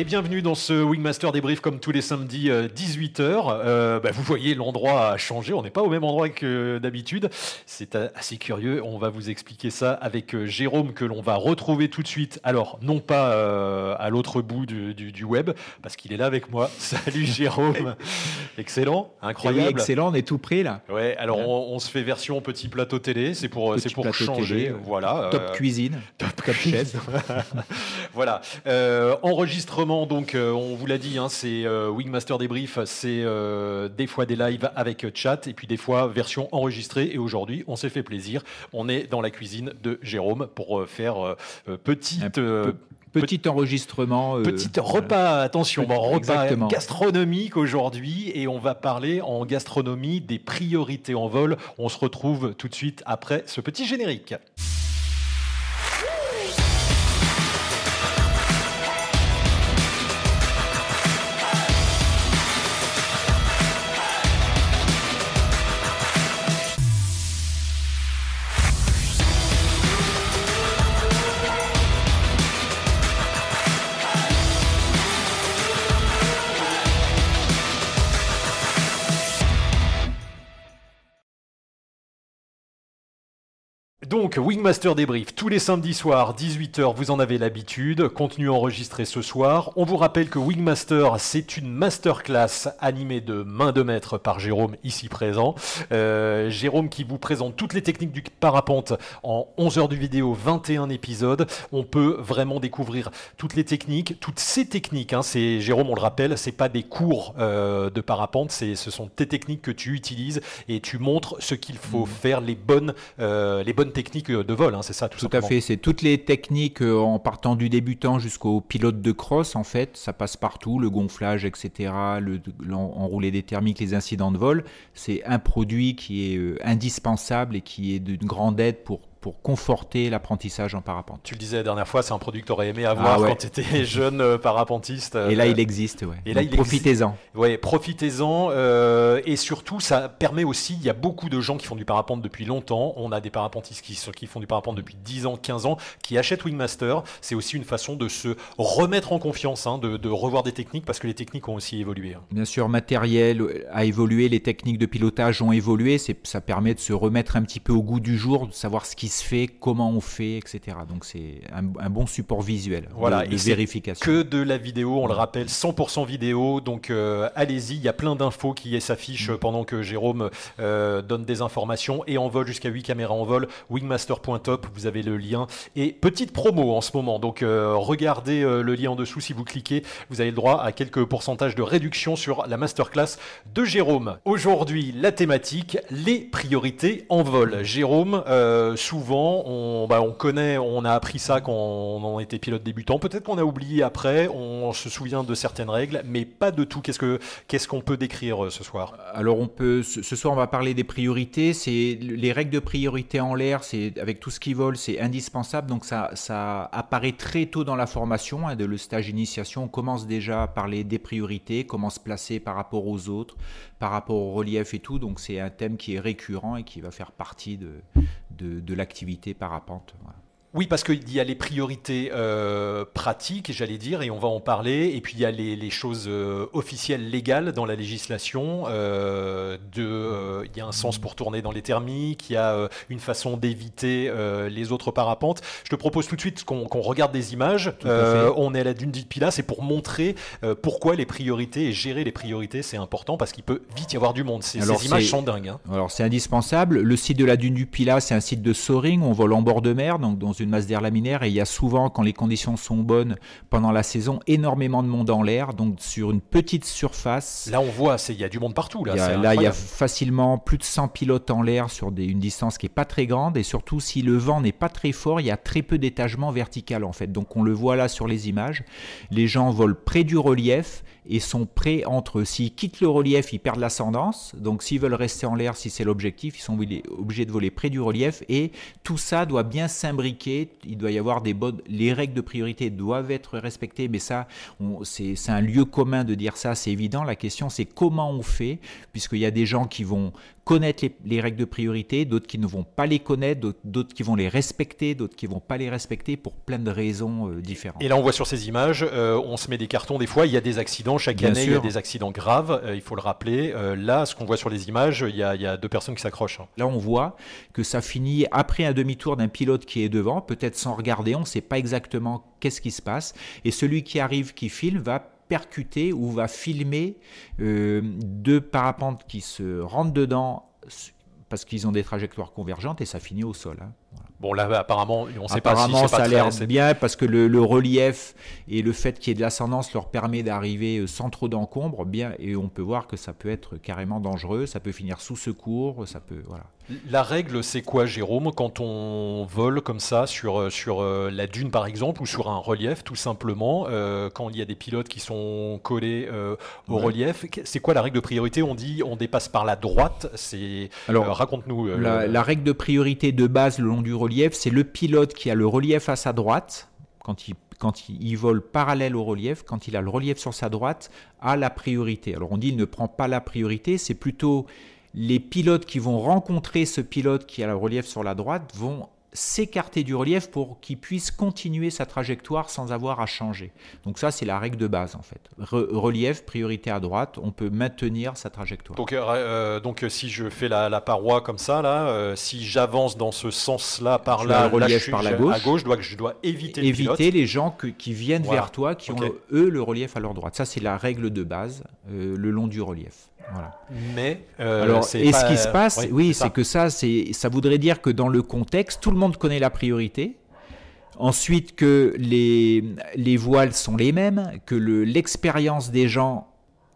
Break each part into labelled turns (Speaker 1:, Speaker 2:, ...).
Speaker 1: Et bienvenue dans ce Wingmaster débrief comme tous les samedis 18h. Euh, euh, bah, vous voyez, l'endroit a changé. On n'est pas au même endroit que d'habitude. C'est assez curieux. On va vous expliquer ça avec euh, Jérôme que l'on va retrouver tout de suite. Alors, non pas à l'autre bout du, web, parce qu'il est là avec moi. Salut Jérôme. excellent, incroyable.
Speaker 2: Oui, excellent, on est tout prêt là.
Speaker 1: Ouais, alors on, se fait version petit plateau télé. C'est pour, c'est pour changer. voilà.
Speaker 2: Top cuisine.
Speaker 1: Top, top chef. voilà. enregistrement donc euh, on vous l'a dit, hein, c'est euh, Wingmaster Débrief, c'est euh, des fois des lives avec chat et puis des fois version enregistrée. Et aujourd'hui, on s'est fait plaisir. On est dans la cuisine de Jérôme pour faire petite.
Speaker 2: Petit enregistrement.
Speaker 1: petit repas, attention, repas gastronomique aujourd'hui et on va parler en gastronomie des priorités en vol. On se retrouve tout de suite après ce petit générique. Donc, Wingmaster débrief tous les samedis soirs, 18h, vous en avez l'habitude. Contenu enregistré ce soir. On vous rappelle que Wingmaster, c'est une masterclass animée de main de maître par Jérôme, ici présent. Euh, Jérôme qui vous présente toutes les techniques du parapente en 11 heures de vidéo, 21 épisodes. On peut vraiment découvrir toutes les techniques, toutes ces techniques. Hein, c'est Jérôme, on le rappelle, c'est pas des cours euh, de parapente, c'est ce sont tes techniques que tu utilises et tu montres ce qu'il faut mmh. faire, les bonnes, euh, les bonnes techniques techniques de vol, hein, c'est ça
Speaker 2: tout, tout à fait, c'est toutes les techniques euh, en partant du débutant jusqu'au pilote de cross, en fait, ça passe partout, le gonflage, etc., le, enrouler des thermiques, les incidents de vol. C'est un produit qui est euh, indispensable et qui est d'une grande aide pour pour conforter l'apprentissage en parapente.
Speaker 1: Tu le disais la dernière fois, c'est un produit que tu aurais aimé avoir ah quand tu étais jeune euh, parapentiste.
Speaker 2: Et là, il existe, ouais. Et là, profitez-en.
Speaker 1: Oui, profitez-en. Euh, et surtout, ça permet aussi, il y a beaucoup de gens qui font du parapente depuis longtemps. On a des parapentistes qui, qui font du parapente depuis 10 ans, 15 ans, qui achètent Wingmaster. C'est aussi une façon de se remettre en confiance, hein, de, revoir des techniques, parce que les techniques ont aussi évolué. Hein.
Speaker 2: Bien sûr, matériel a évolué, les techniques de pilotage ont évolué. Ça permet de se remettre un petit peu au goût du jour, de savoir ce qui se fait, comment on fait, etc. Donc c'est un, bon support visuel
Speaker 1: voilà, de, vérification. Que de la vidéo, on le rappelle, 100% vidéo. Donc euh, allez-y, il y a plein d'infos qui s'affichent mm. pendant que Jérôme euh, donne des informations et en vol jusqu'à 8 caméras en vol. Wingmaster.top, vous avez le lien. Et petite promo en ce moment. Donc euh, regardez le lien en dessous si vous cliquez. Vous avez le droit à quelques pourcentages de réduction sur la masterclass de Jérôme. Aujourd'hui, la thématique, les priorités en vol. Jérôme, souvent, on, bah, on connaît, on a appris ça quand on était pilote débutant. Peut-être qu'on a oublié après, on se souvient de certaines règles, mais pas de tout. Qu'est-ce que qu'est-ce qu'on peut décrire euh, ce soir?
Speaker 2: Alors on peut, ce soir on va parler des priorités. C'est les règles de priorité en l'air, c'est avec tout ce qui vole, c'est indispensable. Donc ça, ça apparaît très tôt dans la formation, hein, de le stage initiation. On commence déjà à parler des priorités, comment se placer par rapport aux autres, par rapport au relief et tout. Donc c'est un thème qui est récurrent et qui va faire partie de, de, l'activité parapente.
Speaker 1: Oui, parce qu'il y a les priorités euh, pratiques, j'allais dire, et on va en parler. Et puis il y a les, choses euh, officielles légales dans la législation. Euh, de, il y a un sens pour tourner dans les thermiques, il y a une façon d'éviter les autres parapentes. Je te propose tout de suite qu'on regarde des images. on est à la dune du Pilat, c'est pour montrer pourquoi les priorités et gérer les priorités, c'est important parce qu'il peut vite y avoir du monde. Ces, images sont dingues. Hein.
Speaker 2: Alors c'est indispensable. Le site de la dune du Pilat, c'est un site de soaring. On vole en bord de mer, donc dans une masse d'air laminaire et il y a souvent, quand les conditions sont bonnes pendant la saison, énormément de monde en l'air, donc sur une petite surface.
Speaker 1: Là, on voit, il y a du monde partout. Là,
Speaker 2: il y a, là, il y a facilement plus de 100 pilotes en l'air sur des, une distance qui est pas très grande et surtout si le vent n'est pas très fort, il y a très peu d'étagement vertical en fait. Donc on le voit là sur les images. Les gens volent près du relief et sont prêts entre s'ils quittent le relief, ils perdent l'ascendance. Donc s'ils veulent rester en l'air, si c'est l'objectif, ils sont obligés de voler près du relief et tout ça doit bien s'imbriquer. Il doit y avoir des bonnes, les règles de priorité doivent être respectées, mais ça, c'est un lieu commun de dire ça, c'est évident. La question, c'est comment on fait, puisqu'il y a des gens qui vont connaître les, règles de priorité, d'autres qui ne vont pas les connaître, d'autres qui vont les respecter, d'autres qui vont pas les respecter pour plein de raisons euh, différentes.
Speaker 1: Et là, on voit sur ces images, euh, on se met des cartons. Des fois, il y a des accidents. Chaque année, il y a des accidents graves. il faut le rappeler. là, ce qu'on voit sur les images, il y a, deux personnes qui s'accrochent. Hein.
Speaker 2: Là, on voit que ça finit après un demi-tour d'un pilote qui est devant, peut-être sans regarder. On ne sait pas exactement qu'est-ce qui se passe. Et celui qui arrive, qui filme, va percuter ou va filmer euh, deux parapentes qui se rentrent dedans parce qu'ils ont des trajectoires convergentes et ça finit au sol. Hein.
Speaker 1: Bon, là, apparemment, on sait
Speaker 2: pas
Speaker 1: si
Speaker 2: ça a l'air bien parce que le, relief et le fait qu'il y ait de l'ascendance leur permet d'arriver euh, sans trop d'encombre, bien, et on peut voir que ça peut être carrément dangereux, ça peut finir sous secours, ça peut, voilà.
Speaker 1: La règle, c'est quoi, Jérôme, quand on vole comme ça sur, euh, sur euh, la dune, par exemple, ou sur un relief, tout simplement, quand il y a des pilotes qui sont collés au relief, c'est quoi la règle de priorité? On dit on dépasse par la droite, c'est... Alors, raconte-nous.
Speaker 2: La, la règle de priorité de base le long du relief, c'est le pilote qui a le relief à sa droite, quand il, vole parallèle au relief, quand il a le relief sur sa droite, a la priorité. Alors on dit il ne prend pas la priorité, c'est plutôt les pilotes qui vont rencontrer ce pilote qui a le relief sur la droite vont s'écarter du relief pour qu'il puisse continuer sa trajectoire sans avoir à changer. Donc ça, c'est la règle de base en fait. relief, priorité à droite, on peut maintenir sa trajectoire.
Speaker 1: Donc, euh, euh, donc si je fais la, paroi comme ça, là, euh, si j'avance dans ce sens-là, par là,
Speaker 2: le relief par la gauche,
Speaker 1: à gauche, je dois, je dois éviter,
Speaker 2: éviter les gens qui viennent vers toi, qui ont eux le relief à leur droite. Ça, c'est la règle de base le long du relief.
Speaker 1: Mais
Speaker 2: euh, alors, et ce qui se passe, oui, c'est que ça, c'est, ça voudrait dire que dans le contexte, tout le monde connaît la priorité. Ensuite, que les, les voiles sont les mêmes, que l'expérience des gens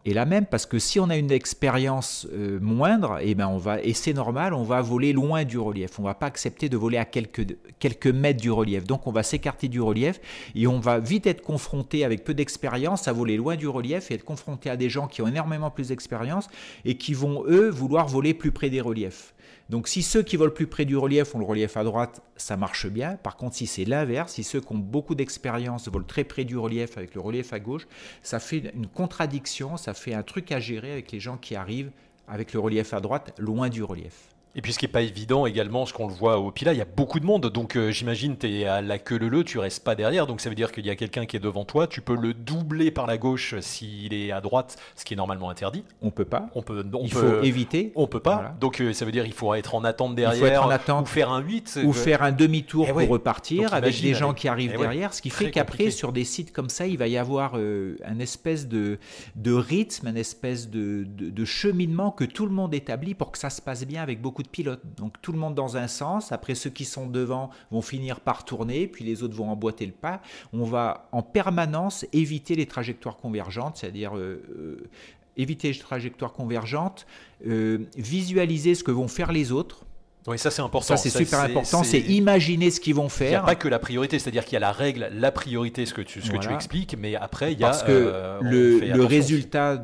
Speaker 2: est la même parce que si on a une expérience euh, moindre, et eh ben on va et c'est normal, on va voler loin du relief. On va pas accepter de voler à quelques mètres du relief. Donc on va s'écarter du relief et on va vite être confronté avec peu d'expérience à voler loin du relief et être confronté à des gens qui ont énormément plus d'expérience et qui vont eux vouloir voler plus près des reliefs. Donc si ceux qui volent plus près du relief ont le relief à droite, ça marche bien. Par contre, si c'est l'inverse, si ceux qui ont beaucoup d'expérience volent très près du relief avec le relief à gauche, ça fait une contradiction, ça fait un truc à gérer avec les gens qui arrivent avec le relief à droite loin du relief.
Speaker 1: Et puis ce qui n'est pas évident également, ce qu'on le voit au Pila, il y a beaucoup de monde. Donc euh, j'imagine tu es à la queue le le, tu restes pas derrière. Donc ça veut dire qu'il y a quelqu'un qui est devant toi. Tu peux le doubler par la gauche s'il est à droite, ce qui est normalement interdit.
Speaker 2: On peut pas.
Speaker 1: On peut. On
Speaker 2: il
Speaker 1: peut,
Speaker 2: faut éviter.
Speaker 1: On peut pas. Donc euh, ça veut dire qu'il faut être en attente derrière.
Speaker 2: en attente.
Speaker 1: Ou faire un 8.
Speaker 2: Ou faire un demi-tour eh pour repartir avec des gens qui arrivent eh derrière. Ce qui fait qu'après, sur des sites comme ça, il va y avoir euh, un espèce de, de rythme, un espèce de, de, de cheminement que tout le monde établit pour que ça se passe bien avec beaucoup de pilotes. Donc tout le monde dans un sens. Après, ceux qui sont devant vont finir par tourner, puis les autres vont emboîter le pas. On va en permanence éviter les trajectoires convergentes, c'est-à-dire euh, euh, éviter les trajectoires convergentes, euh, visualiser ce que vont faire les autres
Speaker 1: oui, ça c'est important.
Speaker 2: Ça c'est super important, c'est imaginer ce qu'ils vont faire. Il n'y a
Speaker 1: pas que la priorité, c'est-à-dire qu'il y a la règle, la priorité, ce que tu, ce que tu expliques, mais après il y a.
Speaker 2: Parce que euh, le, le résultat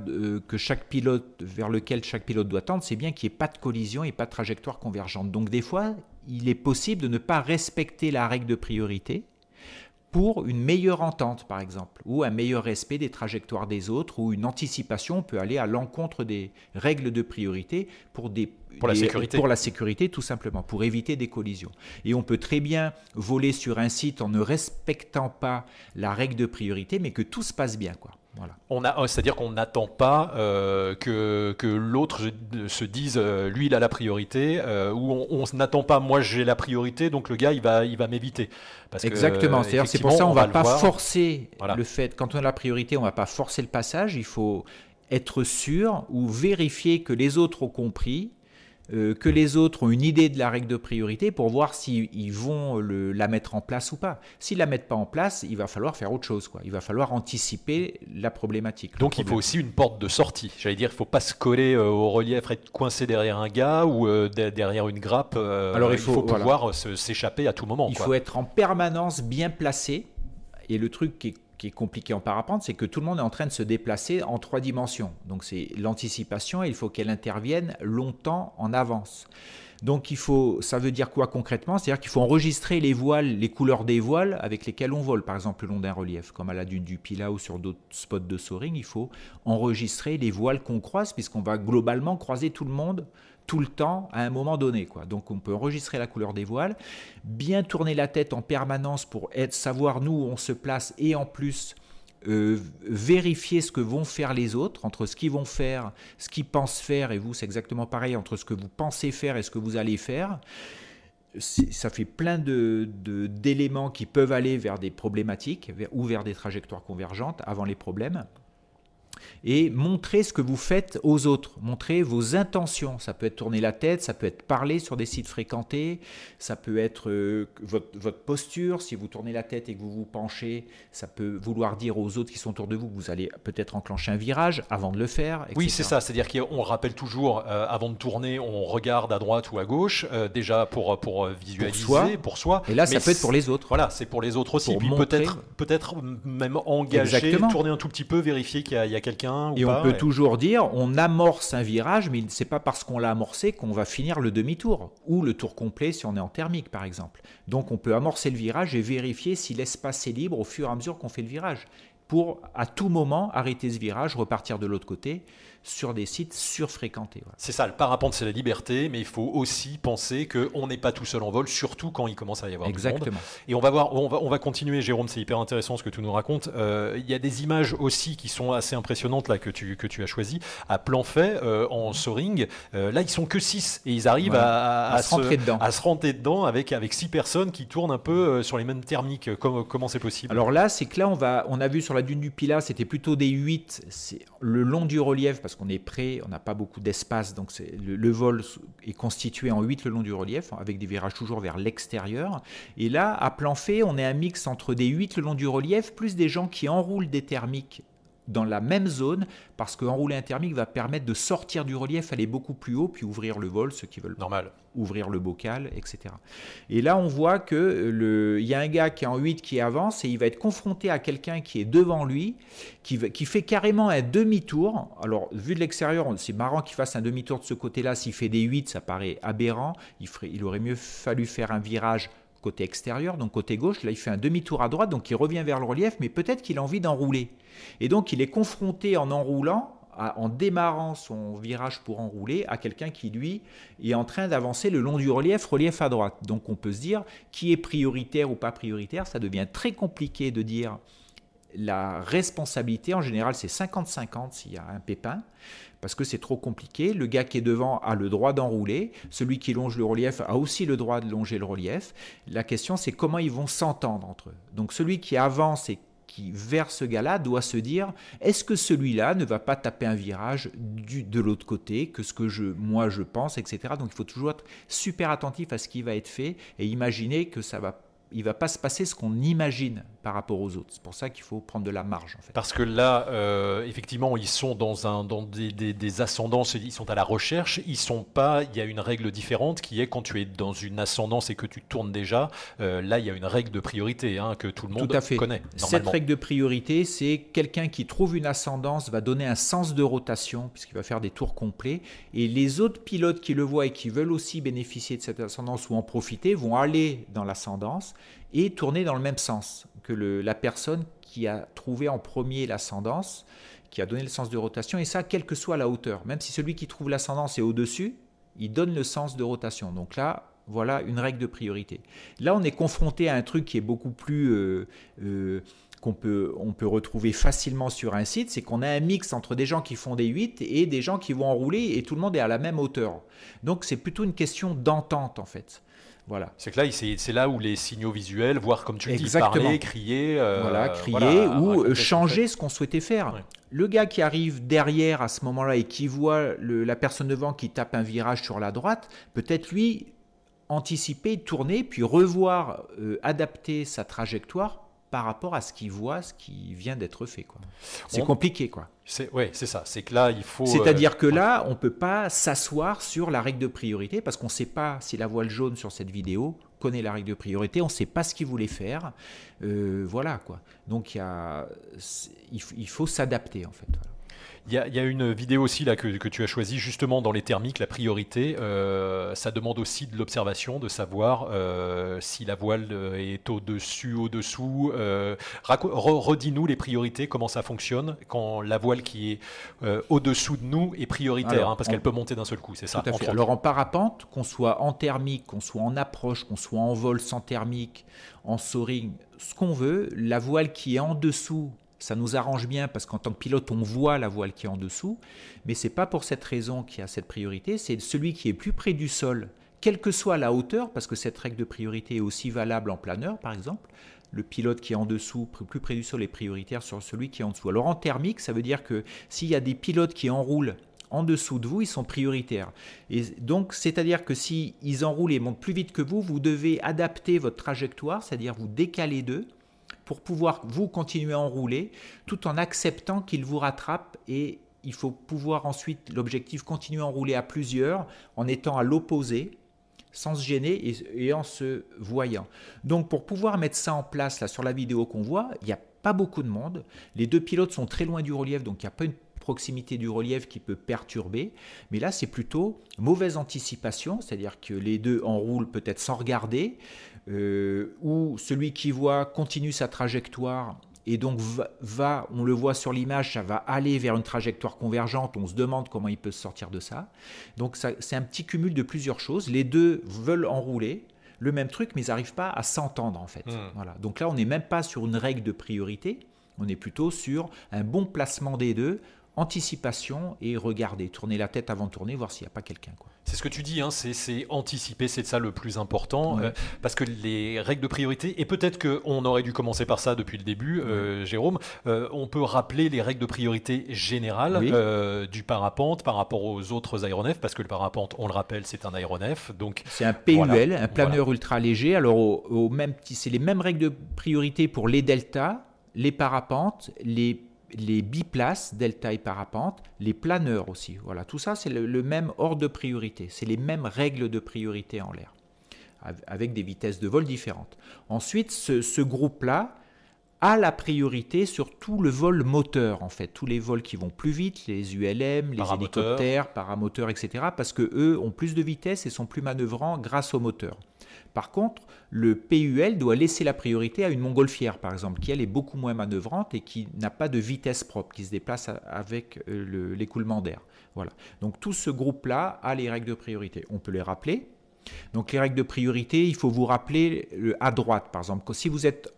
Speaker 2: que chaque pilote, vers lequel chaque pilote doit tendre, c'est bien qu'il n'y ait pas de collision et pas de trajectoire convergente. Donc des fois, il est possible de ne pas respecter la règle de priorité pour une meilleure entente, par exemple, ou un meilleur respect des trajectoires des autres, ou une anticipation peut aller à l'encontre des règles de priorité pour, des,
Speaker 1: pour, la sécurité.
Speaker 2: pour la sécurité, tout simplement, pour éviter des collisions. Et on peut très bien voler sur un site en ne respectant pas la règle de priorité, mais que tout se passe bien. Quoi.
Speaker 1: On a, c'est-à-dire qu'on n'attend pas euh, que, que l'autre se dise euh, lui il a la priorité euh, ou on n'attend pas moi j'ai la priorité donc le gars il va il va m'éviter.
Speaker 2: Exactement. C'est-à-dire c'est pour ça on, ne va, pas forcer le fait quand on a la priorité on va pas forcer le passage. Il faut être sûr ou vérifier que les autres ont compris euh, que les autres ont une idée de la règle de priorité pour voir s'ils vont la mettre en place ou pas. S'ils la mettent pas en place, il va falloir faire autre chose. Quoi. Il va falloir anticiper la problématique.
Speaker 1: Donc il faut aussi une porte de sortie. J'allais dire, il ne faut pas se coller euh, au relief, être coincé derrière un gars ou euh, derrière une grappe. Alors il faut, pouvoir s'échapper à tout moment.
Speaker 2: Il faut être en permanence bien placé. Et le truc qui est qui est compliqué en parapente, c'est que tout le monde est en train de se déplacer en trois dimensions. Donc c'est l'anticipation, il faut qu'elle intervienne longtemps en avance. Donc il faut, ça veut dire quoi concrètement? C'est-à-dire qu'il faut enregistrer les voiles, les couleurs des voiles avec lesquelles on vole, par exemple le long d'un relief, comme à la dune du Pila ou sur d'autres spots de soaring. Il faut enregistrer les voiles qu'on croise, puisqu'on va globalement croiser tout le monde tout le temps à un moment donné. Quoi. Donc on peut enregistrer la couleur des voiles, bien tourner la tête en permanence pour être, savoir nous où on se place et en plus euh, vérifier ce que vont faire les autres, entre ce qu'ils vont faire, ce qu'ils pensent faire, et vous c'est exactement pareil, entre ce que vous pensez faire et ce que vous allez faire ça fait plein d'éléments de, qui peuvent aller vers des problématiques ou vers des trajectoires convergentes avant les problèmes et montrer ce que vous faites aux autres, montrer vos intentions. Ça peut être tourner la tête, ça peut être parler sur des sites fréquentés, ça peut être euh, votre, posture. Si vous tournez la tête et que vous vous penchez, ça peut vouloir dire aux autres qui sont autour de vous que vous allez peut-être enclencher un virage avant de le faire.
Speaker 1: Oui, c'est ça. C'est-à-dire qu'on rappelle toujours, euh, avant de tourner, on regarde à droite ou à gauche, euh, déjà pour, pour visualiser, pour soi.
Speaker 2: Et là, ça peut être pour les autres.
Speaker 1: Voilà, c'est pour les autres aussi. Puis peut-être peut-être même engager, tourner un tout petit peu, vérifier qu'il y a, quelqu'un
Speaker 2: et on peut toujours dire, on amorce un virage, mais c'est pas parce qu'on l'a amorcé qu'on va finir le demi-tour ou le tour complet si on est en thermique, par exemple. Donc on peut amorcer le virage et vérifier si l'espace est libre au fur et à mesure qu'on fait le virage pour à tout moment arrêter ce virage, repartir de l'autre côté sur des sites surfréquentés.
Speaker 1: C'est ça, le parapente c'est la liberté, mais il faut aussi penser qu'on n'est pas tout seul en vol, surtout quand il commence à y avoir
Speaker 2: Exactement.
Speaker 1: du monde. Et on va voir, on va, on va continuer, Jérôme, c'est hyper intéressant ce que tu nous racontes. Euh, il y a des images aussi qui sont assez impressionnantes là que tu, que tu as choisi à plan fait euh, en soaring. Euh, là, ils sont que 6 et ils arrivent à,
Speaker 2: se rentrer dedans.
Speaker 1: à se rentrer dedans avec, avec 6 personnes qui tournent un peu sur les mêmes thermiques. Comment, comment c'est possible?
Speaker 2: Alors là, c'est que là, on, va, on a vu sur la dune du Pilat, c'était plutôt des 8, c'est le long du relief parce qu'on est prêt, on n'a pas beaucoup d'espace, donc le, le, vol est constitué en 8 le long du relief, avec des virages toujours vers l'extérieur. Et là, à plan fait, on est un mix entre des 8 le long du relief, plus des gens qui enroulent des thermiques dans la même zone, parce qu'enrouler un thermique va permettre de sortir du relief, aller beaucoup plus haut, puis ouvrir le vol, ceux qui veulent
Speaker 1: Normal.
Speaker 2: ouvrir le bocal, etc. Et là, on voit qu'il y a un gars qui est en 8 qui avance, et il va être confronté à quelqu'un qui est devant lui, qui, qui fait carrément un demi-tour. Alors, vu de l'extérieur, c'est marrant qu'il fasse un demi-tour de ce côté-là. S'il fait des 8, ça paraît aberrant. Il, ferait, il aurait mieux fallu faire un virage côté extérieur, donc côté gauche. Là, il fait un demi-tour à droite, donc il revient vers le relief, mais peut-être qu'il a envie d'enrouler. Et donc, il est confronté en enroulant, en démarrant son virage pour enrouler, à quelqu'un qui, lui, est en train d'avancer le long du relief, relief à droite. Donc, on peut se dire qui est prioritaire ou pas prioritaire. Ça devient très compliqué de dire la responsabilité, en général, c'est 50-50 s'il y a un pépin, parce que c'est trop compliqué. Le gars qui est devant a le droit d'enrouler, celui qui longe le relief a aussi le droit de longer le relief. La question, c'est comment ils vont s'entendre entre eux. Donc celui qui avance et qui vers ce gars-là doit se dire est-ce que celui-là ne va pas taper un virage du, de l'autre côté que ce que je, moi je pense, etc. Donc il faut toujours être super attentif à ce qui va être fait et imaginer que ça va il va pas se passer ce qu'on imagine par rapport aux autres. C'est pour ça qu'il faut prendre de la marge. En fait.
Speaker 1: Parce que là, euh, effectivement, ils sont dans, un, dans des, des, ascendances, ils sont à la recherche, ils sont pas. Il y a une règle différente qui est quand tu es dans une ascendance et que tu tournes déjà, euh, là, il y a une règle de priorité hein, que tout le monde
Speaker 2: tout à fait.
Speaker 1: connaît.
Speaker 2: Cette règle de priorité, c'est quelqu'un qui trouve une ascendance va donner un sens de rotation puisqu'il va faire des tours complets, et les autres pilotes qui le voient et qui veulent aussi bénéficier de cette ascendance ou en profiter vont aller dans l'ascendance et tourner dans le même sens que la personne qui a trouvé en premier l'ascendance, qui a donné le sens de rotation, et ça, quelle que soit la hauteur. Même si celui qui trouve l'ascendance est au-dessus, il donne le sens de rotation. Donc là, voilà une règle de priorité. Là, on est confronté à un truc qui est beaucoup plus... Euh, euh, qu'on peut, on peut retrouver facilement sur un site, c'est qu'on a un mix entre des gens qui font des 8 et des gens qui vont enrouler et tout le monde est à la même hauteur. Donc c'est plutôt une question d'entente en fait. Voilà.
Speaker 1: C'est que là, c'est là où les signaux visuels, voir comme tu le dis, parler, crier,
Speaker 2: euh, voilà, crier ou changer ce qu'on souhaitait faire. Le gars qui arrive derrière à ce moment-là et qui voit la personne devant qui tape un virage sur la droite, peut-être lui anticiper, tourner, puis revoir, euh, adapter sa trajectoire par rapport à ce qu'il voit, ce qui vient d'être fait. C'est compliqué. quoi.
Speaker 1: Oui, c'est ça. C'est que là, il faut.
Speaker 2: C'est-à-dire euh, que là, on ne peut pas s'asseoir sur la règle de priorité parce qu'on ne sait pas si la voile jaune sur cette vidéo connaît la règle de priorité, on ne sait pas ce qu'il voulait faire. Euh, voilà quoi. Donc il, y a, il, faut s'adapter en fait.
Speaker 1: Il y, a, une vidéo aussi là que, tu as choisie justement dans les thermiques, la priorité. Euh, ça demande aussi de l'observation, de savoir euh, si la voile euh, est au-dessus, au-dessous. Redis-nous les priorités, comment ça fonctionne quand la voile qui est au-dessous de nous est prioritaire, hein, parce qu'elle peut monter d'un seul coup, c'est ça.
Speaker 2: Alors en parapente, qu'on soit en thermique, qu'on soit en approche, qu'on soit en vol sans thermique, en soaring, ce qu'on veut, la voile qui est en dessous ça nous arrange bien parce qu'en tant que pilote, on voit la voile qui est en dessous, mais c'est pas pour cette raison qu'il y a cette priorité, c'est celui qui est plus près du sol, quelle que soit la hauteur, parce que cette règle de priorité est aussi valable en planeur, par exemple. Le pilote qui est en dessous, plus près du sol, est prioritaire sur celui qui est en dessous. Alors en thermique, ça veut dire que s'il y a des pilotes qui enroulent en dessous de vous, ils sont prioritaires. Et donc, c'est-à-dire que s'ils ils enroulent et montent plus vite que vous, vous devez adapter votre trajectoire, c'est-à-dire vous décaler d'eux pour pouvoir vous continuer à enrouler tout en acceptant qu'il vous rattrape et il faut pouvoir ensuite, l'objectif, continuer à enrouler à plusieurs en étant à l'opposé sans se gêner et, en se voyant. Donc pour pouvoir mettre ça en place là sur la vidéo qu'on voit, il n'y a pas beaucoup de monde. Les deux pilotes sont très loin du relief, donc il n'y a pas une proximité du relief qui peut perturber. Mais là, c'est plutôt mauvaise anticipation, c'est-à-dire que les deux enroulent peut-être sans regarder, euh, où celui qui voit continue sa trajectoire et donc va, on le voit sur l'image, ça va aller vers une trajectoire convergente, on se demande comment il peut se sortir de ça. Donc c'est un petit cumul de plusieurs choses. Les deux veulent enrouler le même truc, mais ils n'arrivent pas à s'entendre en fait. Hmm. Voilà. Donc là, on n'est même pas sur une règle de priorité, on est plutôt sur un bon placement des deux anticipation et regarder, tourner la tête avant de tourner, voir s'il n'y a pas quelqu'un.
Speaker 1: C'est ce que tu dis, hein, c'est anticiper, c'est ça le plus important, euh, parce que les règles de priorité, et peut-être qu'on aurait dû commencer par ça depuis le début, euh, Jérôme, euh, on peut rappeler les règles de priorité générales du parapente par rapport aux autres aéronefs, parce que le parapente, on le rappelle, c'est un aéronef. donc
Speaker 2: C'est un PUL, un planeur ultra léger, alors au, même, c'est les mêmes règles de priorité pour les deltas, les parapentes, les les biplaces, delta et parapente, les planeurs aussi. Voilà, tout ça, c'est le, même ordre de priorité. C'est les mêmes règles de priorité en l'air, avec des vitesses de vol différentes. Ensuite, ce, groupe-là a la priorité sur tout le vol moteur, en fait. Tous les vols qui vont plus vite, les ULM, les hélicoptères, paramoteurs, etc. Parce que eux ont plus de vitesse et sont plus manœuvrants grâce au moteur. Par contre, le PUL doit laisser la priorité à une montgolfière, par exemple, qui elle est beaucoup moins manœuvrante et qui n'a pas de vitesse propre, qui se déplace avec euh, l'écoulement d'air. Voilà. Donc tout ce groupe-là a les règles de priorité. On peut les rappeler. Donc les règles de priorité, il faut vous rappeler à droite, par exemple. Si vous êtes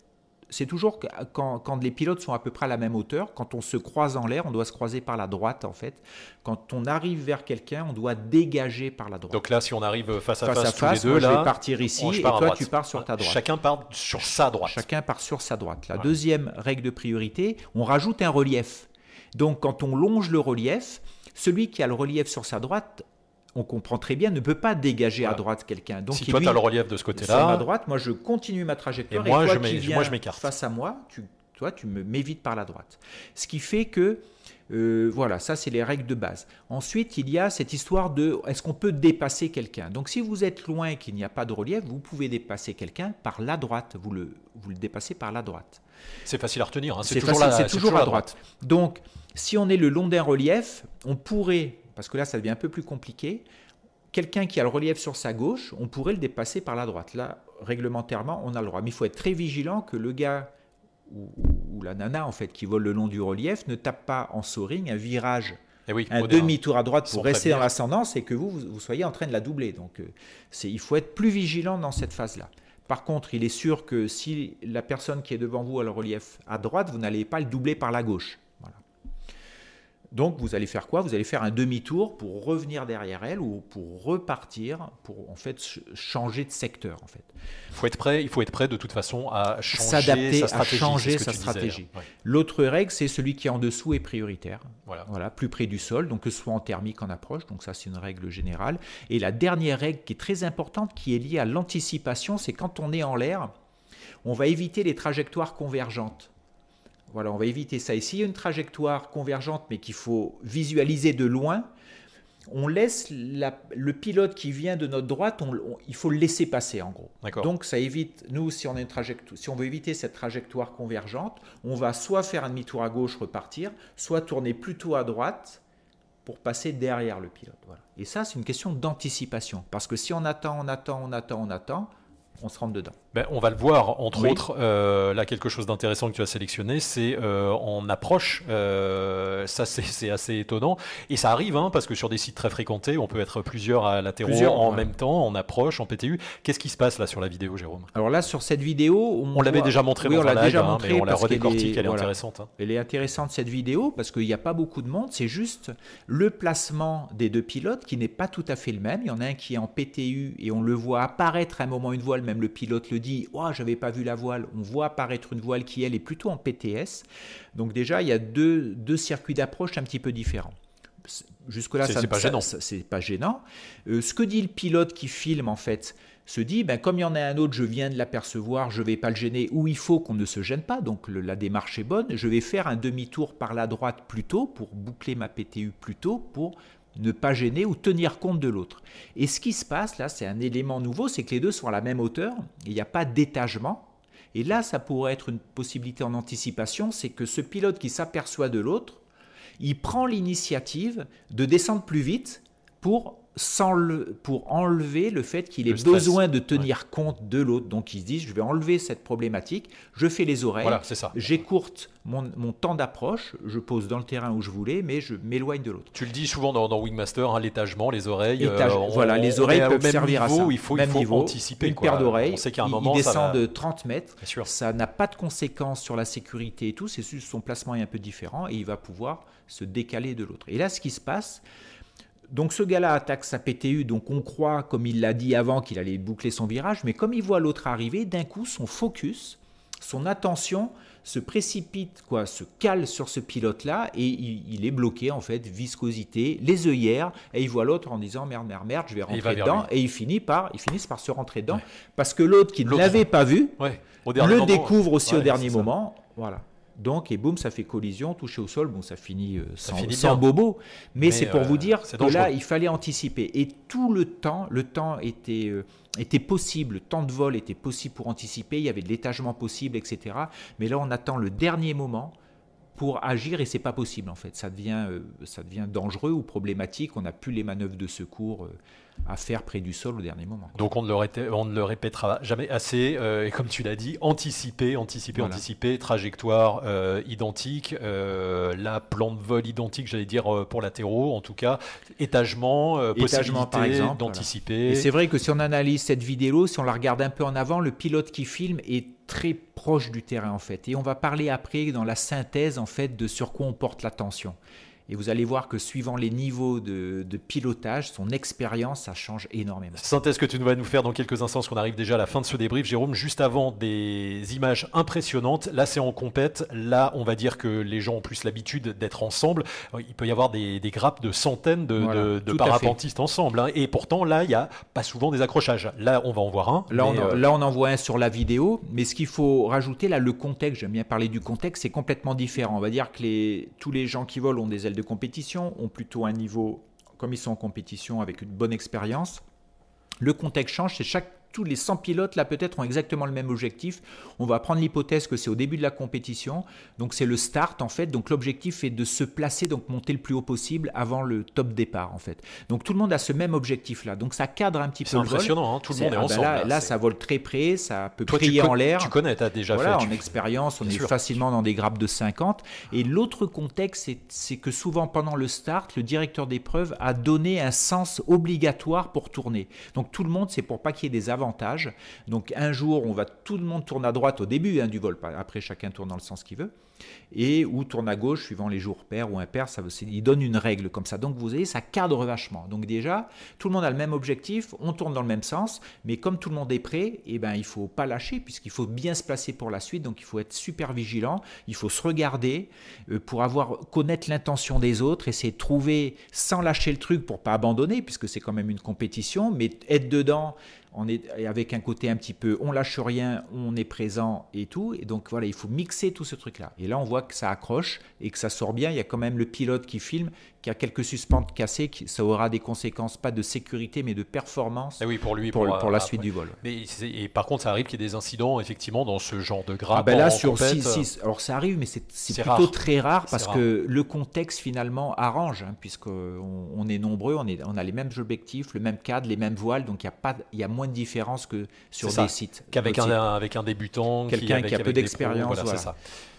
Speaker 2: c'est toujours quand, quand, les pilotes sont à peu près à la même hauteur, quand on se croise en l'air, on doit se croiser par la droite en fait. Quand on arrive vers quelqu'un, on doit dégager par la droite.
Speaker 1: Donc là, si on arrive face à face, tous les deux,
Speaker 2: je vais partir ici et toi tu pars sur ta droite.
Speaker 1: Chacun part sur sa droite.
Speaker 2: Chacun part sur sa droite. La deuxième règle de priorité, on rajoute un relief. Donc quand on longe le relief, celui qui a le relief sur sa droite on comprend très bien, ne peut pas dégager à droite quelqu'un.
Speaker 1: Donc, si toi, tu as le relief de ce côté-là.
Speaker 2: à droite, moi, je continue ma trajectoire. Et, moi, je moi, je m'écarte. Face à moi, tu, toi, tu m'évites par la droite. Ce qui fait que, euh, voilà, ça, c'est les règles de base. Ensuite, il y a cette histoire de est-ce qu'on peut dépasser quelqu'un? Donc, si vous êtes loin et qu'il n'y a pas de relief, vous pouvez dépasser quelqu'un par la droite. Vous le, vous le dépassez par la droite.
Speaker 1: C'est facile à retenir. Hein. C'est toujours, la,
Speaker 2: toujours, à droite. Donc, si on est le long d'un relief, on pourrait parce que là, ça devient un peu plus compliqué. Quelqu'un qui a le relief sur sa gauche, on pourrait le dépasser par la droite. Là, réglementairement, on a le droit. Mais il faut être très vigilant que le gars ou, la nana, en fait, qui vole le long du relief, ne tape pas en soaring un virage eh un demi-tour à droite pour rester dans l'ascendance et que vous, vous, soyez en train de la doubler. Donc, euh, il faut être plus vigilant dans cette phase-là. Par contre, il est sûr que si la personne qui est devant vous a le relief à droite, vous n'allez pas le doubler par la gauche. Donc vous allez faire quoi? Vous allez faire un demi-tour pour revenir derrière elle ou pour repartir, pour en fait changer de secteur en fait.
Speaker 1: Il faut être prêt, il faut être prêt de toute façon à changer sa stratégie. À
Speaker 2: changer sa stratégie. L'autre règle, c'est celui qui est en dessous est prioritaire. Voilà. voilà. plus près du sol, donc que ce soit en thermique, en approche. Donc ça, c'est une règle générale. Et la dernière règle qui est très importante, qui est liée à l'anticipation, c'est quand on est en l'air, on va éviter les trajectoires convergentes. Voilà, on va éviter ça. Et s'il y a une trajectoire convergente, mais qu'il faut visualiser de loin, on laisse le pilote qui vient de notre droite, il faut le laisser passer en gros. Donc ça évite, nous, si on, a une trajectoire, si on veut éviter cette trajectoire convergente, on va soit faire un demi-tour à gauche, repartir, soit tourner plutôt à droite pour passer derrière le pilote. Et ça, c'est une question d'anticipation. Parce que si on attend, on attend, on attend, on attend, on se rentre dedans.
Speaker 1: Ben, on va le voir, entre autres, euh, là quelque chose d'intéressant que tu as sélectionné, c'est euh, en approche, euh, ça c'est assez étonnant, et ça arrive, hein, parce que sur des sites très fréquentés, on peut être plusieurs à latéraux en même temps, en approche, en PTU. Qu'est-ce qui se passe là sur la vidéo, Jérôme?
Speaker 2: Alors là, sur cette vidéo,
Speaker 1: on, l'avait déjà montré dans on l'a déjà hein, mais on la redécortique, elle est, intéressante. Hein.
Speaker 2: Elle est intéressante cette vidéo, parce qu'il n'y a pas beaucoup de monde, c'est juste le placement des deux pilotes qui n'est pas tout à fait le même. Il y en a un qui est en PTU, et on le voit apparaître à un moment une voile, même le pilote le dit, oh, j'avais pas vu la voile, on voit apparaître une voile qui, elle, est plutôt en PTS. Donc déjà, il y a deux, deux circuits d'approche un petit peu différents. Jusque-là,
Speaker 1: ça n'est pas, gênant.
Speaker 2: C'est pas gênant. Euh, ce que dit le pilote qui filme, en fait, se dit, ben, comme il y en a un autre, je viens de l'apercevoir, je vais pas le gêner, ou il faut qu'on ne se gêne pas, donc la démarche est bonne, je vais faire un demi-tour par la droite plus tôt, pour boucler ma PTU plus tôt, pour ne pas gêner ou tenir compte de l'autre. Et ce qui se passe là, c'est un élément nouveau, c'est que les deux sont à la même hauteur, il n'y a pas d'étagement. Et là, ça pourrait être une possibilité en anticipation, c'est que ce pilote qui s'aperçoit de l'autre, il prend l'initiative de descendre plus vite pour sans le, pour enlever le fait qu'il ait besoin de tenir compte de l'autre. Donc il se dit, je vais enlever cette problématique, je fais les oreilles, j'écourte mon, mon, temps d'approche, je pose dans le terrain où je voulais, mais je m'éloigne de l'autre.
Speaker 1: Tu le dis souvent dans, Wingmaster, hein, l'étagement, les oreilles. Euh,
Speaker 2: voilà, les oreilles peuvent servir
Speaker 1: à
Speaker 2: ça.
Speaker 1: Il faut, il faut anticiper.
Speaker 2: Une paire d'oreilles, il, descend de 30 mètres, ça n'a pas de conséquences sur la sécurité et tout, c'est juste son placement est un peu différent et il va pouvoir se décaler de l'autre. Et là, ce qui se passe, donc ce gars-là attaque sa PTU, donc on croit, comme il l'a dit avant, qu'il allait boucler son virage, mais comme il voit l'autre arriver, d'un coup son focus, son attention se précipite, quoi, se cale sur ce pilote-là et il, est bloqué en fait, viscosité, les œillères, et il voit l'autre en disant merde, merde, merde, je vais rentrer dedans, et il finit par, ils finissent par se rentrer dedans, parce que l'autre qui ne l'avait pas vu, le découvre aussi au dernier moment, voilà. Donc, et boum, ça fait collision, touché au sol. Bon, ça finit euh, sans, bobo. Mais, c'est pour vous euh, dire que là, il fallait anticiper. Et tout le temps, le temps était, euh, était possible, le temps de vol était possible pour anticiper. Il y avait de l'étagement possible, etc. Mais là, on attend le dernier moment pour agir et c'est pas possible en fait. Ça devient, ça devient dangereux ou problématique. On n'a plus les manœuvres de secours à faire près du sol au dernier moment.
Speaker 1: Donc on ne le, on ne le répétera jamais assez, euh, et comme tu l'as dit, anticiper, anticiper, anticiper, trajectoire euh, identique, euh, la plan de vol identique, j'allais dire pour latéraux en tout cas, étagement, étagement par exemple, d'anticiper.
Speaker 2: Et c'est vrai que si on analyse cette vidéo, si on la regarde un peu en avant, le pilote qui filme est très proche du terrain en fait, et on va parler après dans la synthèse en fait de sur quoi on porte l'attention. Et vous allez voir que suivant les niveaux de, pilotage, son expérience, ça change énormément.
Speaker 1: Synthèse que tu vas nous faire dans quelques instants, parce qu'on arrive déjà à la fin de ce débrief, Jérôme, juste avant des images impressionnantes? Là, c'est en compète. Là, on va dire que les gens ont plus l'habitude d'être ensemble. Il peut y avoir des, grappes de centaines de, parapentistes ensemble. Hein. Et pourtant, là, il n'y a pas souvent des accrochages. Là, on va en voir un.
Speaker 2: Là, on, euh, là, on en voit un sur la vidéo. Mais ce qu'il faut rajouter, là, le contexte, j'aime bien parler du contexte, c'est complètement différent. On va dire que les, tous les gens qui volent ont des de compétition, ont plutôt un niveau, comme ils sont en compétition, avec une bonne expérience. Le contexte change, c'est chaque tous les 100 pilotes, là, peut-être, ont exactement le même objectif. On va prendre l'hypothèse que c'est au début de la compétition. Donc, c'est le start, en fait. Donc, l'objectif est de se placer, donc monter le plus haut possible avant le top départ, en fait. Donc, tout le monde a ce même objectif-là. Donc, ça cadre un petit peu.
Speaker 1: C'est impressionnant, hein, tout le monde est, ah ben
Speaker 2: ensemble. là, ça vole très près, ça peut prier en l'air.
Speaker 1: Tu connais, tu as déjà
Speaker 2: voilà,
Speaker 1: fait.
Speaker 2: En expérience, on est facilement dans des grappes de 50. Et l'autre contexte, c'est que souvent, pendant le start, le directeur d'épreuve a donné un sens obligatoire pour tourner. Donc, tout le monde, c'est pour pas qu'il y ait des donc un jour, on va tout le monde tourne à droite au début hein, du vol, après chacun tourne dans le sens qu'il veut et ou tourne à gauche suivant les jours pairs ou impairs. Ça, il donne une règle comme ça. Donc vous voyez, ça cadre vachement. Donc déjà, tout le monde a le même objectif, on tourne dans le même sens, mais comme tout le monde est prêt, eh ben, il faut pas lâcher puisqu'il faut bien se placer pour la suite. Donc il faut être super vigilant, il faut se regarder euh, pour avoir connaître l'intention des autres, essayer de trouver sans lâcher le truc pour pas abandonner puisque c'est quand même une compétition, mais être dedans on est avec un côté un petit peu on lâche rien, on est présent et tout. Et donc voilà, il faut mixer tout ce truc-là. Et là, on voit que ça accroche et que ça sort bien. Il y a quand même le pilote qui filme qui a quelques suspentes cassées, ça aura des conséquences pas de sécurité mais de performance
Speaker 1: ah oui, pour lui,
Speaker 2: pour,
Speaker 1: pour,
Speaker 2: la suite du vol.
Speaker 1: Mais et par contre, ça arrive qu'il y ait des incidents effectivement dans ce genre de grappe.
Speaker 2: Ah ben là, sur 6, alors ça arrive, mais c'est plutôt très rare parce que le contexte finalement arrange, hein, puisqu'on on est nombreux, on, est, on a les mêmes objectifs, le même cadre, les mêmes voiles, donc il y, a pas, y a moins de différence que sur des sites.
Speaker 1: Qu'avec un, avec un débutant,
Speaker 2: quelqu'un qui, a peu d'expérience. Voilà, ça.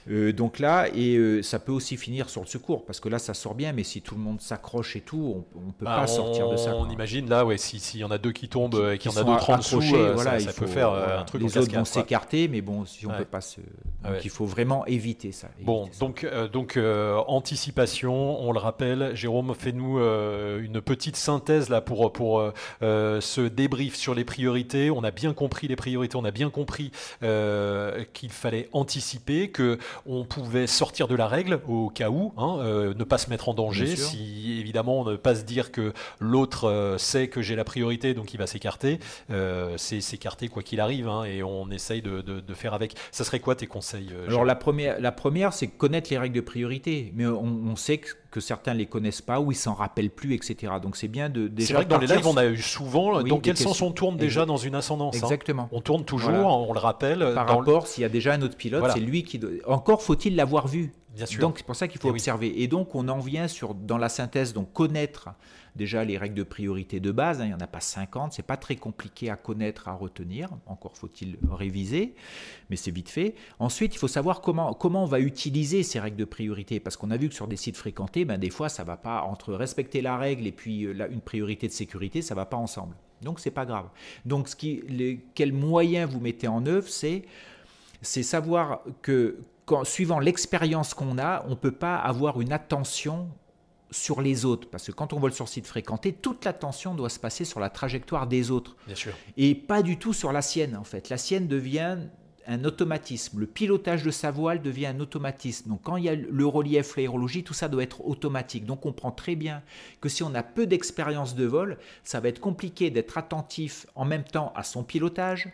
Speaker 2: Euh, donc là, et euh, ça peut aussi finir sur le secours, parce que là, ça sort bien, mais si tout le monde s'accroche et tout, on ne peut bah, pas sortir de ça.
Speaker 1: On imagine là, ouais, s'il y en a deux qui tombent et qu'il y en a d'autres en dessous, euh, voilà, ça, il faut, peut faire un truc
Speaker 2: Les autres vont s'écarter, mais bon, si on peut pas se... Donc il faut vraiment éviter ça.
Speaker 1: bon, donc, donc anticipation, on le rappelle, Jérôme, fais-nous une petite synthèse là pour, pour ce débrief sur les priorités. On a bien compris les priorités, on a bien compris qu'il fallait anticiper, que on pouvait sortir de la règle au cas où, hein, euh, ne pas se mettre en danger, si évidemment ne pas se dire que l'autre euh, sait que j'ai la priorité, donc il va s'écarter. Euh, c'est s'écarter quoi qu'il arrive, hein, et on essaye de, faire avec. Ça serait quoi tes conseils
Speaker 2: Alors la première, la première c'est connaître les règles de priorité, mais on, sait que que certains les connaissent pas ou ils s'en rappellent plus, etc. Donc c'est bien de
Speaker 1: déjà. C'est vrai que dans les lives on a eu souvent. dans quel sens on tourne déjà dans une ascendance
Speaker 2: hein? Exactement.
Speaker 1: On tourne toujours, on le rappelle.
Speaker 2: Par rapport, s'il y a déjà un autre pilote, c'est lui qui. Encore faut-il l'avoir vu.
Speaker 1: Bien sûr.
Speaker 2: Donc c'est pour ça qu'il faut observer. Et donc on en vient sur dans la synthèse donc connaître déjà les règles de priorité de base. Hein, il n'y en a pas 50, c'est pas très compliqué à connaître, à retenir. Encore faut-il réviser, mais c'est vite fait. Ensuite, il faut savoir comment, comment on va utiliser ces règles de priorité, parce qu'on a vu que sur des sites fréquentés, ben, des fois, ça va pas entre respecter la règle et puis euh, une priorité de sécurité, ça va pas ensemble. Donc c'est pas grave. Donc ce qui, les, quels moyens vous mettez en œuvre, c'est c'est savoir que suivant l'expérience qu'on a, on ne peut pas avoir une attention sur les autres. Parce que quand on vole sur site fréquenté, toute l'attention doit se passer sur la trajectoire des autres.
Speaker 1: Bien sûr.
Speaker 2: Et pas du tout sur la sienne, en fait. La sienne devient un automatisme. Le pilotage de sa voile devient un automatisme. Donc quand il y a le relief, l'aérologie, tout ça doit être automatique. Donc on comprend très bien que si on a peu d'expérience de vol, ça va être compliqué d'être attentif en même temps à son pilotage,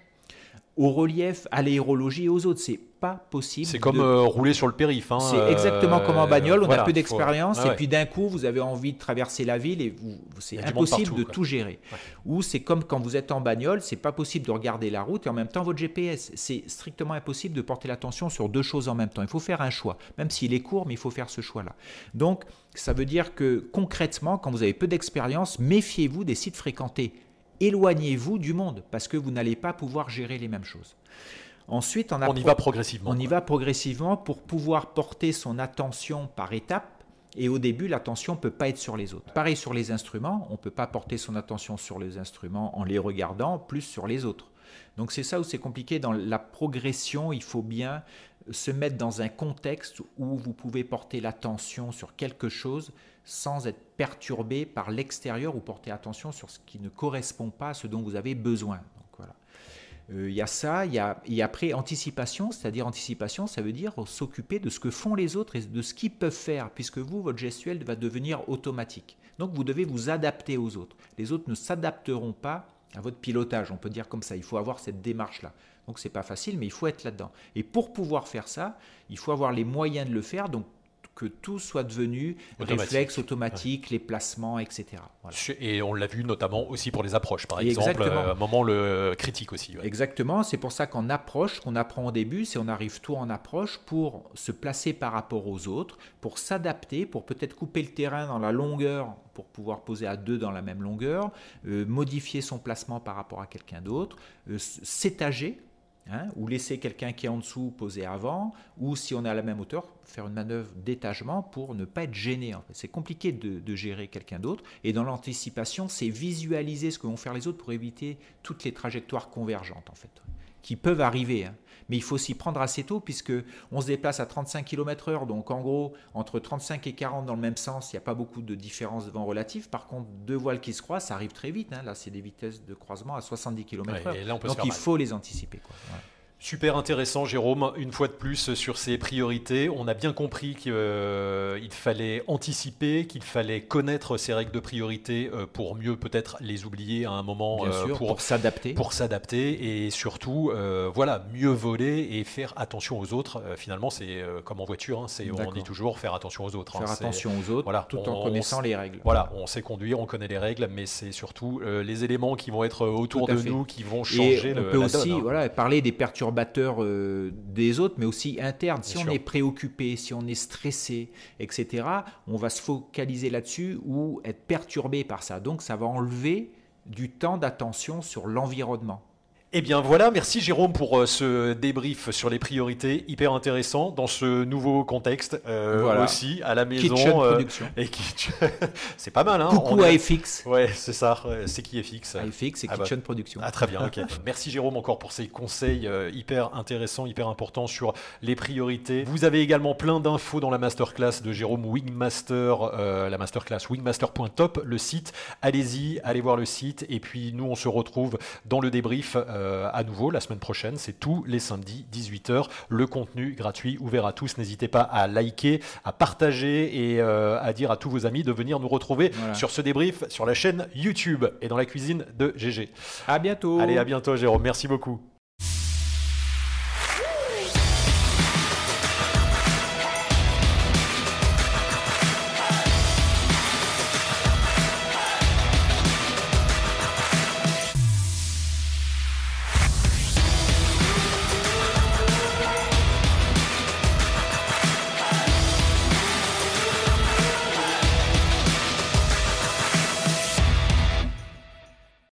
Speaker 2: au relief, à l'aérologie et aux autres. C'est pas possible.
Speaker 1: C'est comme euh, rouler sur le périph. Hein,
Speaker 2: c'est exactement comme en euh, bagnole. On a peu d'expérience et puis d'un coup, vous avez envie de traverser la ville et vous, c'est impossible de tout gérer. Ou c'est comme quand vous êtes en bagnole, c'est pas possible de regarder la route et en même temps votre GPS. C'est strictement impossible de porter l'attention sur deux choses en même temps. Il faut faire un choix, même s'il est court, mais il faut faire ce choix-là. Donc, ça veut dire que concrètement, quand vous avez peu d'expérience, méfiez-vous des sites fréquentés éloignez-vous du monde parce que vous n'allez pas pouvoir gérer les mêmes choses.
Speaker 1: Ensuite, on, y va progressivement.
Speaker 2: On y va progressivement pour pouvoir porter son attention par étapes. Et au début, l'attention ne peut pas être sur les autres. Pareil sur les instruments, on ne peut pas porter son attention sur les instruments en les regardant, plus sur les autres. Donc c'est ça où c'est compliqué. Dans la progression, il faut bien se mettre dans un contexte où vous pouvez porter l'attention sur quelque chose sans être perturbé par l'extérieur ou porter attention sur ce qui ne correspond pas à ce dont vous avez besoin. Donc voilà. Euh, il y a ça, il y a, et après anticipation, c'est-à-dire anticipation, ça veut dire s'occuper de ce que font les autres et de ce qu'ils peuvent faire, puisque vous, votre gestuelle va devenir automatique. Donc vous devez vous adapter aux autres. Les autres ne s'adapteront pas à votre pilotage, on peut dire comme ça. Il faut avoir cette démarche-là. Donc c'est pas facile, mais il faut être là-dedans. Et pour pouvoir faire ça, il faut avoir les moyens de le faire. Donc que tout soit devenu réflexe automatique, les placements, etc.
Speaker 1: Et on l'a vu notamment aussi pour les approches, par exemple, euh, un moment le critique aussi.
Speaker 2: Exactement, c'est pour ça qu'en approche, qu'on apprend au début, c'est on arrive tout en approche pour se placer par rapport aux autres, pour s'adapter, pour peut-être couper le terrain dans la longueur pour pouvoir poser à deux dans la même longueur, euh, modifier son placement par rapport à quelqu'un d'autre, euh, s'étager Hein, ou laisser quelqu'un qui est en dessous poser avant, ou si on est à la même hauteur, faire une manœuvre d'étagement pour ne pas être gêné. En fait. C'est compliqué de, gérer quelqu'un d'autre. Et dans l'anticipation, c'est visualiser ce que vont faire les autres pour éviter toutes les trajectoires convergentes, en fait, qui peuvent arriver. Hein. Mais il faut s'y prendre assez tôt, puisque on se déplace à 35 km/h, donc en gros, entre 35 et 40 dans le même sens, il n'y a pas beaucoup de différence de vent relative. Par contre, deux voiles qui se croisent, ça arrive très vite. Hein. Là, c'est des vitesses de croisement à 70 km/h. donc il faut les anticiper.
Speaker 1: Super intéressant, Jérôme. Une fois de plus sur ces priorités, on a bien compris qu'il euh, fallait anticiper, qu'il fallait connaître ces règles de priorité euh, pour mieux peut-être les oublier à un moment
Speaker 2: euh, pour, s'adapter.
Speaker 1: Pour s'adapter et surtout, voilà, mieux voler et faire attention aux autres. finalement, c'est comme en voiture, hein, c'est on dit toujours faire attention aux autres.
Speaker 2: Hein. Faire attention aux autres, voilà, tout en connaissant les règles.
Speaker 1: Voilà, on sait conduire, on connaît les règles, mais c'est surtout les éléments qui vont être autour de nous qui vont changer. Et
Speaker 2: on peut aussi, hein. voilà, parler des perturbations euh, des autres, mais aussi internes. Si on est préoccupé, si on est stressé, etc., on va se focaliser là-dessus ou être perturbé par ça. Donc ça va enlever du temps d'attention sur l'environnement.
Speaker 1: Eh bien voilà, merci Jérôme pour euh, ce débrief sur les priorités, hyper intéressant dans ce nouveau contexte euh, aussi à la maison.
Speaker 2: Kitchen euh, production.
Speaker 1: Et c'est pas mal, hein
Speaker 2: Coucou à FX.
Speaker 1: Ouais, c'est ça. C'est qui FX
Speaker 2: FX et ah bah. Kitchen Production.
Speaker 1: Ah très bien, ok. merci Jérôme encore pour ces conseils hyper intéressants, hyper importants sur les priorités. Vous avez également plein d'infos dans la masterclass de Jérôme Wingmaster, la masterclass wingmaster.top, le site. Allez-y, allez voir le site et puis nous on se retrouve dans le débrief. Euh, à nouveau la semaine prochaine. C'est tous les samedis 18h. Le contenu gratuit ouvert à tous. N'hésitez pas à liker, à partager et euh, à dire à tous vos amis de venir nous retrouver sur ce débrief sur la chaîne YouTube et dans la cuisine de GG.
Speaker 2: À bientôt.
Speaker 1: Allez, à bientôt Jérôme. Merci beaucoup.